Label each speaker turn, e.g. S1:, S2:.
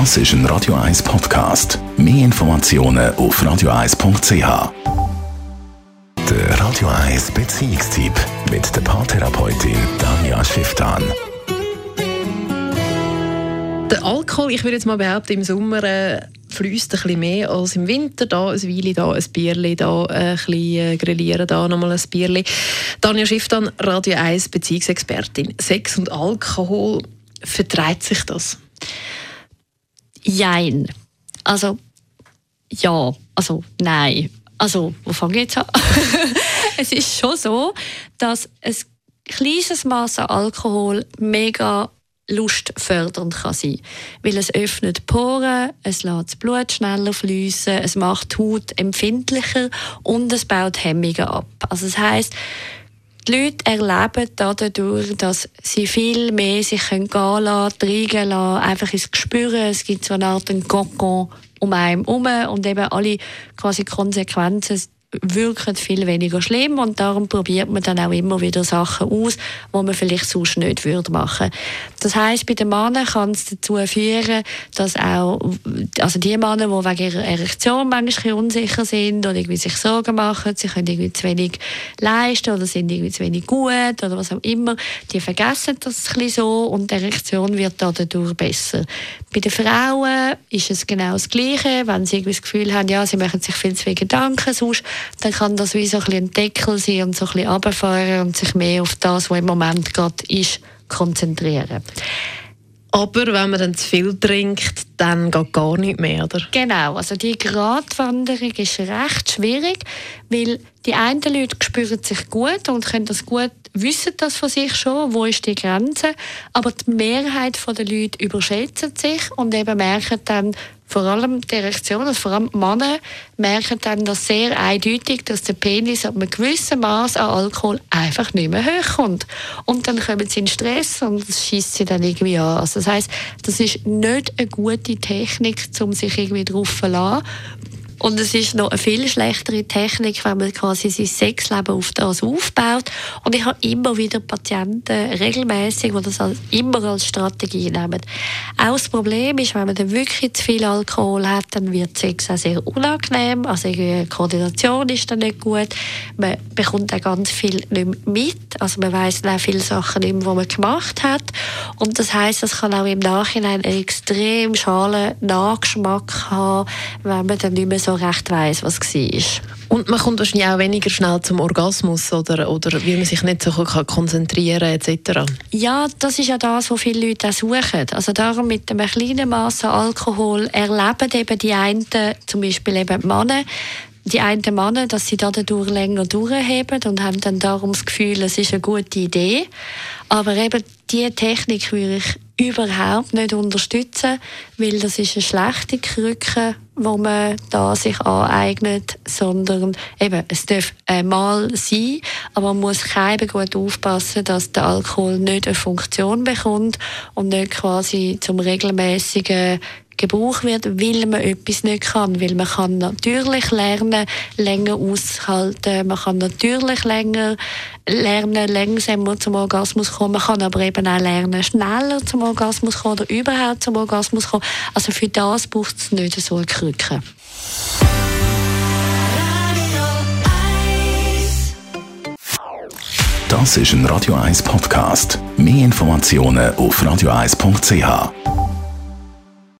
S1: Das ist ein Radio 1 Podcast. Mehr Informationen auf radio1.ch. Der Radio 1 Beziehungstyp mit der Paartherapeutin Danja Schifftan.
S2: Der Alkohol, ich würde jetzt mal behaupten, im Sommer äh, fließt ein bisschen mehr als im Winter. Da ein Weile, da ein Bierli, da ein bisschen äh, grillieren, da nochmal ein Bierli. Danja Schifftan, Radio 1 Beziehungsexpertin. Sex und Alkohol, vertreibt sich das?
S3: Jein. Also, ja, also nein. Also, wo fange ich jetzt an? es ist schon so, dass ein kleines Maß Alkohol mega lustfördernd kann sein. Weil es öffnet Poren, es lässt das Blut schneller fließen, es macht die Haut empfindlicher und es baut Hemmungen ab. Also das heisst, die Leute erleben dadurch, dass sie viel mehr sich gehen lassen, treiben lassen, einfach ins Gespür. Es gibt so eine Art Kokon um einen herum und eben alle quasi Konsequenzen wirken viel weniger schlimm und darum probiert man dann auch immer wieder Sachen aus, wo man vielleicht sonst nicht würde machen. Das heißt, bei den Männern kann es dazu führen, dass auch also die Männer, die wegen ihrer Erektion manchmal unsicher sind oder irgendwie sich Sorgen machen, sie können irgendwie zu wenig leisten oder sind irgendwie zu wenig gut oder was auch immer, die vergessen das ein bisschen so und die Erektion wird dadurch besser. Bei den Frauen ist es genau das Gleiche, wenn sie irgendwie das Gefühl haben, ja, sie machen sich viel zu viel Gedanken sonst dann kann das wie so ein, ein Deckel sein und so ein bisschen runterfahren und sich mehr auf das, was im Moment gerade ist, konzentrieren.
S2: Aber wenn man dann zu viel trinkt, dann geht gar nicht mehr, oder?
S3: Genau, also die Gratwanderung ist recht schwierig, weil die einen Leute spüren sich gut und können das gut, wissen das von sich schon, wo ist die Grenze, aber die Mehrheit der Leute überschätzt sich und eben merken dann, vor allem die Erektion, also vor allem Männer, merken dann das sehr eindeutig, dass der Penis ab einem gewissen Maß an Alkohol einfach nicht mehr hochkommt. Und dann kommen sie in Stress und das schießt sie dann irgendwie an. Also das heißt, das ist nicht eine gute Technik, um sich irgendwie drauf zu verlassen. Und es ist noch eine viel schlechtere Technik, wenn man quasi sein Sexleben auf das aufbaut. Und ich habe immer wieder Patienten, regelmäßig, die das immer als Strategie nehmen. Auch das Problem ist, wenn man dann wirklich zu viel Alkohol hat, dann wird Sex auch sehr unangenehm. Also die Koordination ist dann nicht gut. Man bekommt auch ganz viel nicht mehr mit. Also man weiß auch viele Sachen nicht mehr, die man gemacht hat. Und das heißt, es kann auch im Nachhinein einen extrem schalen Nachgeschmack haben, wenn man dann nicht mehr so recht weiß, was war.
S2: Und man kommt wahrscheinlich auch weniger schnell zum Orgasmus oder, oder wie man sich nicht so konzentrieren kann etc.
S3: Ja, das ist ja das, was viele Leute auch suchen. Also darum mit einem kleinen Maß Alkohol erleben eben die einen, zum Beispiel eben die Männer, die einen Männer, dass sie dadurch länger durchheben und haben dann darum das Gefühl, es ist eine gute Idee. Aber eben diese Technik würde ich überhaupt nicht unterstützen, weil das ist eine schlechte Krücke, wo man da sich aneignet, sondern eben, es darf einmal sein, aber man muss keinem gut aufpassen, dass der Alkohol nicht eine Funktion bekommt und nicht quasi zum regelmäßigen Gebrauch wird, weil man etwas nicht kann. Weil man kann natürlich lernen, länger aushalten, man kann natürlich länger lernen, langsamer zum Orgasmus kommen, man kann aber eben auch lernen, schneller zum Orgasmus kommen oder überhaupt zum Orgasmus kommen. Also für das braucht es nicht so eine Krücke.
S1: Das ist ein Radio 1 Podcast. Mehr Informationen auf radio1.ch.